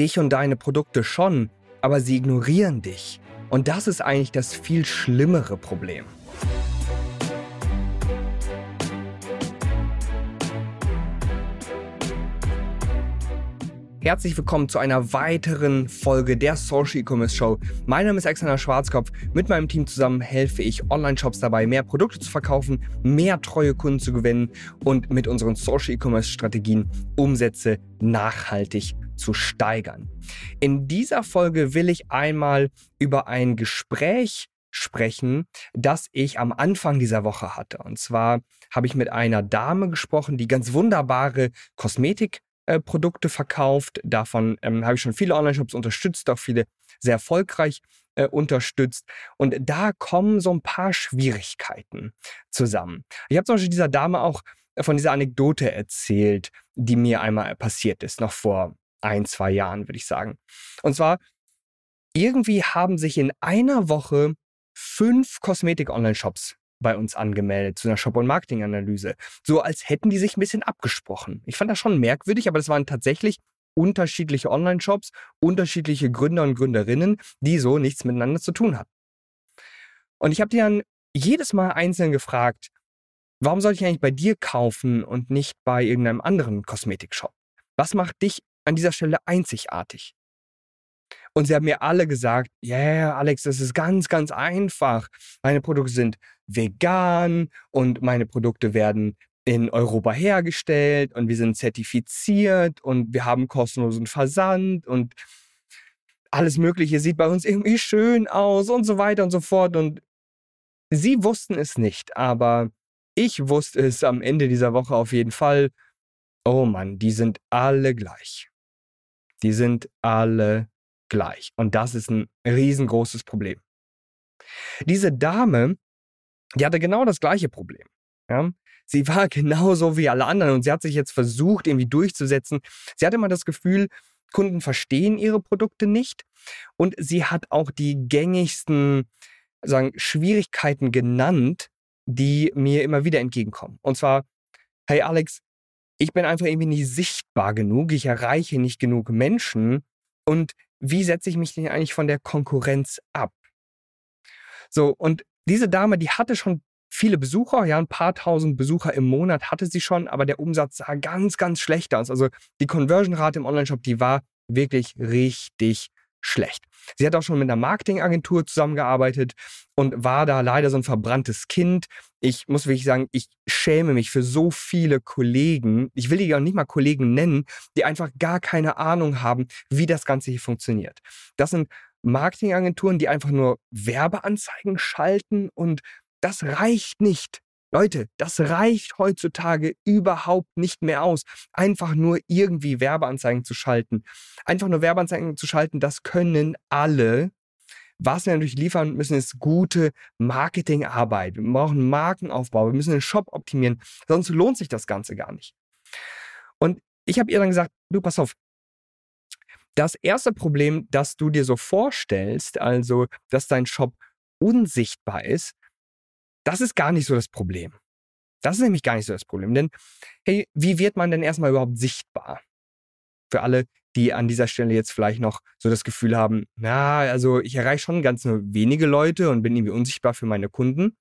dich und deine Produkte schon, aber sie ignorieren dich. Und das ist eigentlich das viel schlimmere Problem. Herzlich willkommen zu einer weiteren Folge der Social E-Commerce Show. Mein Name ist Alexander Schwarzkopf. Mit meinem Team zusammen helfe ich Online-Shops dabei, mehr Produkte zu verkaufen, mehr treue Kunden zu gewinnen und mit unseren Social E-Commerce Strategien Umsätze nachhaltig zu steigern. In dieser Folge will ich einmal über ein Gespräch sprechen, das ich am Anfang dieser Woche hatte. Und zwar habe ich mit einer Dame gesprochen, die ganz wunderbare Kosmetik äh, verkauft. Davon ähm, habe ich schon viele Online-Shops unterstützt, auch viele sehr erfolgreich äh, unterstützt. Und da kommen so ein paar Schwierigkeiten zusammen. Ich habe zum Beispiel dieser Dame auch von dieser Anekdote erzählt, die mir einmal passiert ist, noch vor ein, zwei Jahren, würde ich sagen. Und zwar, irgendwie haben sich in einer Woche fünf Kosmetik-Online-Shops bei uns angemeldet zu einer Shop- und Marketing-Analyse. So als hätten die sich ein bisschen abgesprochen. Ich fand das schon merkwürdig, aber das waren tatsächlich unterschiedliche Online-Shops, unterschiedliche Gründer und Gründerinnen, die so nichts miteinander zu tun hatten. Und ich habe die dann jedes Mal einzeln gefragt, warum soll ich eigentlich bei dir kaufen und nicht bei irgendeinem anderen Kosmetikshop? Was macht dich an dieser Stelle einzigartig? Und sie haben mir alle gesagt, ja, yeah, Alex, das ist ganz, ganz einfach. Meine Produkte sind vegan und meine Produkte werden in Europa hergestellt und wir sind zertifiziert und wir haben kostenlosen Versand und alles Mögliche sieht bei uns irgendwie schön aus und so weiter und so fort. Und sie wussten es nicht, aber ich wusste es am Ende dieser Woche auf jeden Fall. Oh Mann, die sind alle gleich. Die sind alle gleich. Und das ist ein riesengroßes Problem. Diese Dame, die hatte genau das gleiche Problem. Ja? Sie war genauso wie alle anderen und sie hat sich jetzt versucht, irgendwie durchzusetzen. Sie hatte immer das Gefühl, Kunden verstehen ihre Produkte nicht und sie hat auch die gängigsten sagen, Schwierigkeiten genannt, die mir immer wieder entgegenkommen. Und zwar, hey Alex, ich bin einfach irgendwie nicht sichtbar genug, ich erreiche nicht genug Menschen und wie setze ich mich denn eigentlich von der Konkurrenz ab? So, und diese Dame, die hatte schon viele Besucher, ja, ein paar tausend Besucher im Monat hatte sie schon, aber der Umsatz sah ganz, ganz schlecht aus. Also die Conversion-Rate im Onlineshop, die war wirklich richtig schlecht. Sie hat auch schon mit einer Marketingagentur zusammengearbeitet und war da leider so ein verbranntes Kind. Ich muss wirklich sagen, ich schäme mich für so viele Kollegen, ich will die auch nicht mal Kollegen nennen, die einfach gar keine Ahnung haben, wie das Ganze hier funktioniert. Das sind Marketingagenturen, die einfach nur Werbeanzeigen schalten und das reicht nicht. Leute, das reicht heutzutage überhaupt nicht mehr aus. Einfach nur irgendwie Werbeanzeigen zu schalten. Einfach nur Werbeanzeigen zu schalten, das können alle. Was wir natürlich liefern müssen, ist gute Marketingarbeit. Wir brauchen Markenaufbau. Wir müssen den Shop optimieren. Sonst lohnt sich das Ganze gar nicht. Und ich habe ihr dann gesagt, du pass auf. Das erste Problem, das du dir so vorstellst, also dass dein Shop unsichtbar ist, das ist gar nicht so das Problem. Das ist nämlich gar nicht so das Problem. Denn, hey, wie wird man denn erstmal überhaupt sichtbar? Für alle, die an dieser Stelle jetzt vielleicht noch so das Gefühl haben, na, also ich erreiche schon ganz nur wenige Leute und bin irgendwie unsichtbar für meine Kunden.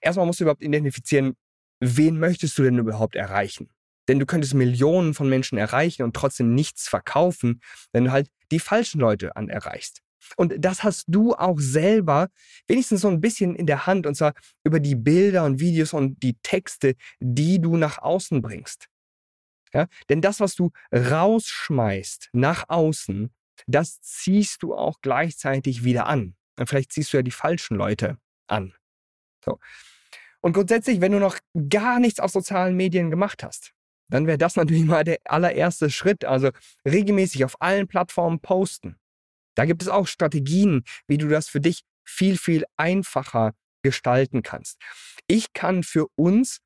Erstmal musst du überhaupt identifizieren, wen möchtest du denn überhaupt erreichen? Denn du könntest Millionen von Menschen erreichen und trotzdem nichts verkaufen, wenn du halt die falschen Leute erreichst. Und das hast du auch selber wenigstens so ein bisschen in der Hand, und zwar über die Bilder und Videos und die Texte, die du nach außen bringst. Ja? Denn das, was du rausschmeißt nach außen, das ziehst du auch gleichzeitig wieder an. Und vielleicht ziehst du ja die falschen Leute an. So. Und grundsätzlich, wenn du noch gar nichts auf sozialen Medien gemacht hast, dann wäre das natürlich mal der allererste Schritt. Also regelmäßig auf allen Plattformen posten. Da gibt es auch Strategien, wie du das für dich viel, viel einfacher gestalten kannst. Ich kann für uns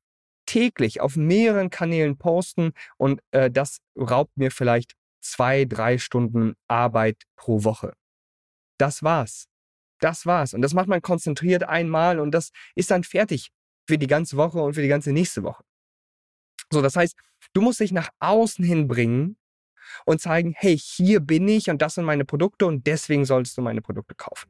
täglich auf mehreren Kanälen posten und äh, das raubt mir vielleicht zwei, drei Stunden Arbeit pro Woche. Das war's. Das war's. Und das macht man konzentriert einmal und das ist dann fertig für die ganze Woche und für die ganze nächste Woche. So, das heißt, du musst dich nach außen hin bringen und zeigen, hey, hier bin ich und das sind meine Produkte und deswegen solltest du meine Produkte kaufen.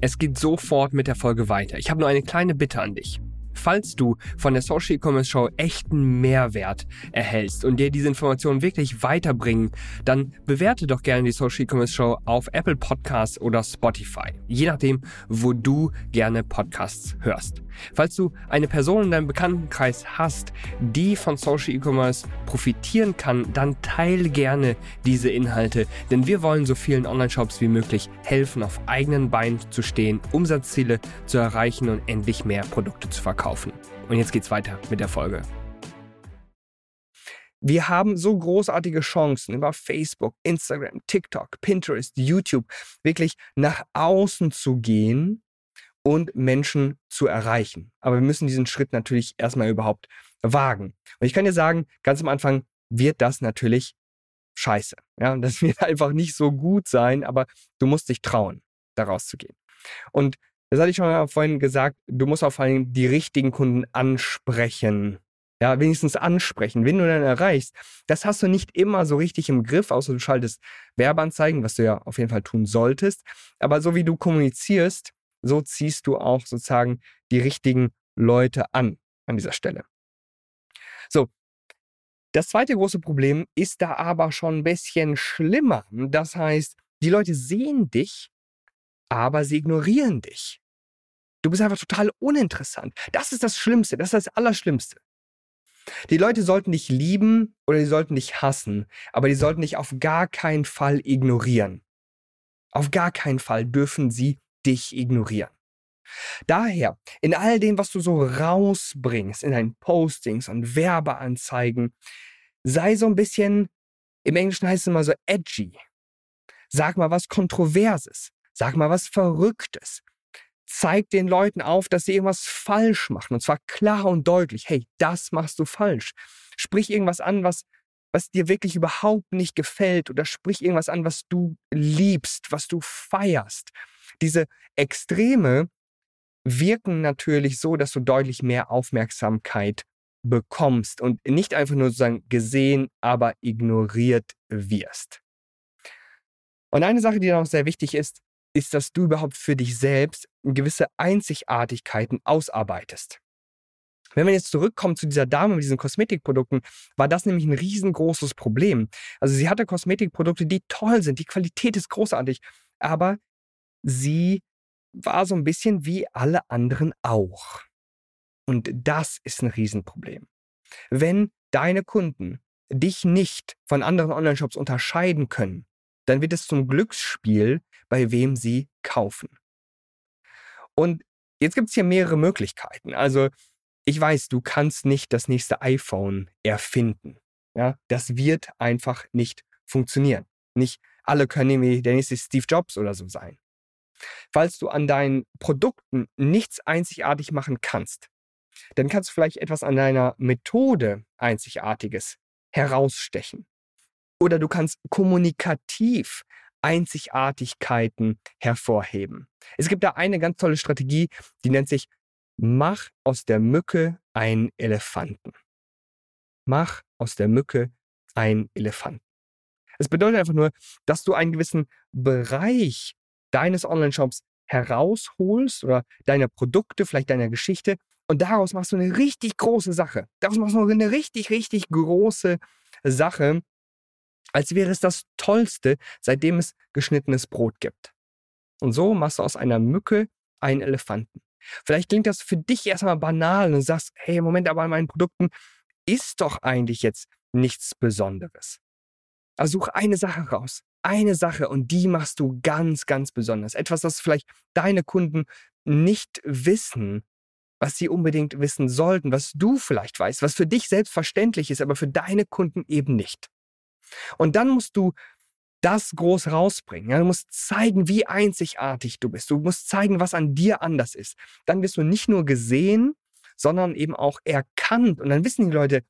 Es geht sofort mit der Folge weiter. Ich habe nur eine kleine Bitte an dich. Falls du von der Social E-Commerce Show echten Mehrwert erhältst und dir diese Informationen wirklich weiterbringen, dann bewerte doch gerne die Social E-Commerce Show auf Apple Podcasts oder Spotify, je nachdem, wo du gerne Podcasts hörst. Falls du eine Person in deinem Bekanntenkreis hast, die von Social E-Commerce profitieren kann, dann teile gerne diese Inhalte, denn wir wollen so vielen Online-Shops wie möglich helfen, auf eigenen Beinen zu stehen, Umsatzziele zu erreichen und endlich mehr Produkte zu verkaufen kaufen. Und jetzt geht's weiter mit der Folge. Wir haben so großartige Chancen über Facebook, Instagram, TikTok, Pinterest, YouTube wirklich nach außen zu gehen und Menschen zu erreichen. Aber wir müssen diesen Schritt natürlich erstmal überhaupt wagen. Und ich kann dir sagen, ganz am Anfang wird das natürlich scheiße. Ja, das wird einfach nicht so gut sein, aber du musst dich trauen, da rauszugehen. Und das hatte ich schon vorhin gesagt, du musst auch vor allem die richtigen Kunden ansprechen. Ja, wenigstens ansprechen. Wen du dann erreichst, das hast du nicht immer so richtig im Griff, außer du schaltest Werbeanzeigen, was du ja auf jeden Fall tun solltest. Aber so wie du kommunizierst, so ziehst du auch sozusagen die richtigen Leute an an dieser Stelle. So. Das zweite große Problem ist da aber schon ein bisschen schlimmer. Das heißt, die Leute sehen dich, aber sie ignorieren dich. Du bist einfach total uninteressant. Das ist das Schlimmste, das ist das Allerschlimmste. Die Leute sollten dich lieben oder die sollten dich hassen, aber die sollten dich auf gar keinen Fall ignorieren. Auf gar keinen Fall dürfen sie dich ignorieren. Daher, in all dem, was du so rausbringst, in deinen Postings und Werbeanzeigen, sei so ein bisschen, im Englischen heißt es immer so edgy. Sag mal was Kontroverses. Sag mal was Verrücktes zeig den Leuten auf, dass sie irgendwas falsch machen. Und zwar klar und deutlich. Hey, das machst du falsch. Sprich irgendwas an, was, was dir wirklich überhaupt nicht gefällt. Oder sprich irgendwas an, was du liebst, was du feierst. Diese Extreme wirken natürlich so, dass du deutlich mehr Aufmerksamkeit bekommst und nicht einfach nur sozusagen gesehen, aber ignoriert wirst. Und eine Sache, die dann auch sehr wichtig ist, ist, dass du überhaupt für dich selbst gewisse Einzigartigkeiten ausarbeitest. Wenn wir jetzt zurückkommen zu dieser Dame mit diesen Kosmetikprodukten, war das nämlich ein riesengroßes Problem. Also sie hatte Kosmetikprodukte, die toll sind, die Qualität ist großartig, aber sie war so ein bisschen wie alle anderen auch. Und das ist ein Riesenproblem. Wenn deine Kunden dich nicht von anderen Online-Shops unterscheiden können, dann wird es zum Glücksspiel, bei wem sie kaufen. Und jetzt gibt es hier mehrere Möglichkeiten. Also ich weiß, du kannst nicht das nächste iPhone erfinden. Ja, das wird einfach nicht funktionieren. Nicht alle können irgendwie der nächste Steve Jobs oder so sein. Falls du an deinen Produkten nichts einzigartig machen kannst, dann kannst du vielleicht etwas an deiner Methode Einzigartiges herausstechen. Oder du kannst kommunikativ Einzigartigkeiten hervorheben. Es gibt da eine ganz tolle Strategie, die nennt sich Mach aus der Mücke einen Elefanten. Mach aus der Mücke einen Elefanten. Es bedeutet einfach nur, dass du einen gewissen Bereich deines Online-Shops herausholst oder deiner Produkte, vielleicht deiner Geschichte und daraus machst du eine richtig große Sache. Daraus machst du eine richtig, richtig große Sache, als wäre es das Tollste, seitdem es geschnittenes Brot gibt. Und so machst du aus einer Mücke einen Elefanten. Vielleicht klingt das für dich erstmal banal und sagst, hey, Moment, aber an meinen Produkten ist doch eigentlich jetzt nichts Besonderes. Also such eine Sache raus. Eine Sache und die machst du ganz, ganz besonders. Etwas, das vielleicht deine Kunden nicht wissen, was sie unbedingt wissen sollten, was du vielleicht weißt, was für dich selbstverständlich ist, aber für deine Kunden eben nicht. Und dann musst du das groß rausbringen. Ja? Du musst zeigen, wie einzigartig du bist. Du musst zeigen, was an dir anders ist. Dann wirst du nicht nur gesehen, sondern eben auch erkannt. Und dann wissen die Leute,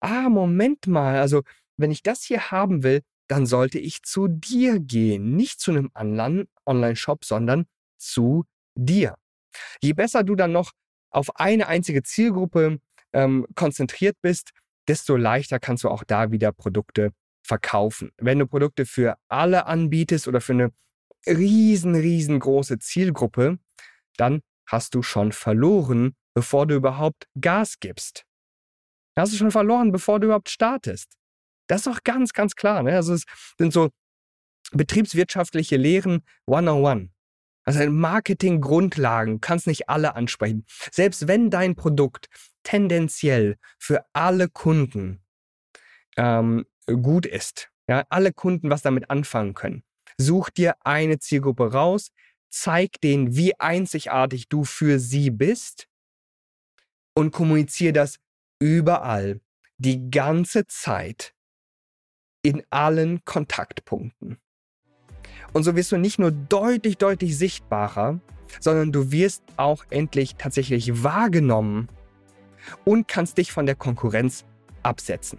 ah, Moment mal, also wenn ich das hier haben will, dann sollte ich zu dir gehen. Nicht zu einem anderen Online-Shop, sondern zu dir. Je besser du dann noch auf eine einzige Zielgruppe ähm, konzentriert bist, desto leichter kannst du auch da wieder Produkte verkaufen. Wenn du Produkte für alle anbietest oder für eine riesen, riesengroße Zielgruppe, dann hast du schon verloren, bevor du überhaupt Gas gibst. Hast du schon verloren, bevor du überhaupt startest. Das ist doch ganz, ganz klar. Ne? Also es sind so betriebswirtschaftliche Lehren 101. Also Marketing-Grundlagen, du kannst nicht alle ansprechen. Selbst wenn dein Produkt tendenziell für alle Kunden ähm, gut ist, ja, alle Kunden was damit anfangen können, such dir eine Zielgruppe raus, zeig denen, wie einzigartig du für sie bist und kommuniziere das überall, die ganze Zeit, in allen Kontaktpunkten. Und so wirst du nicht nur deutlich, deutlich sichtbarer, sondern du wirst auch endlich tatsächlich wahrgenommen und kannst dich von der Konkurrenz absetzen.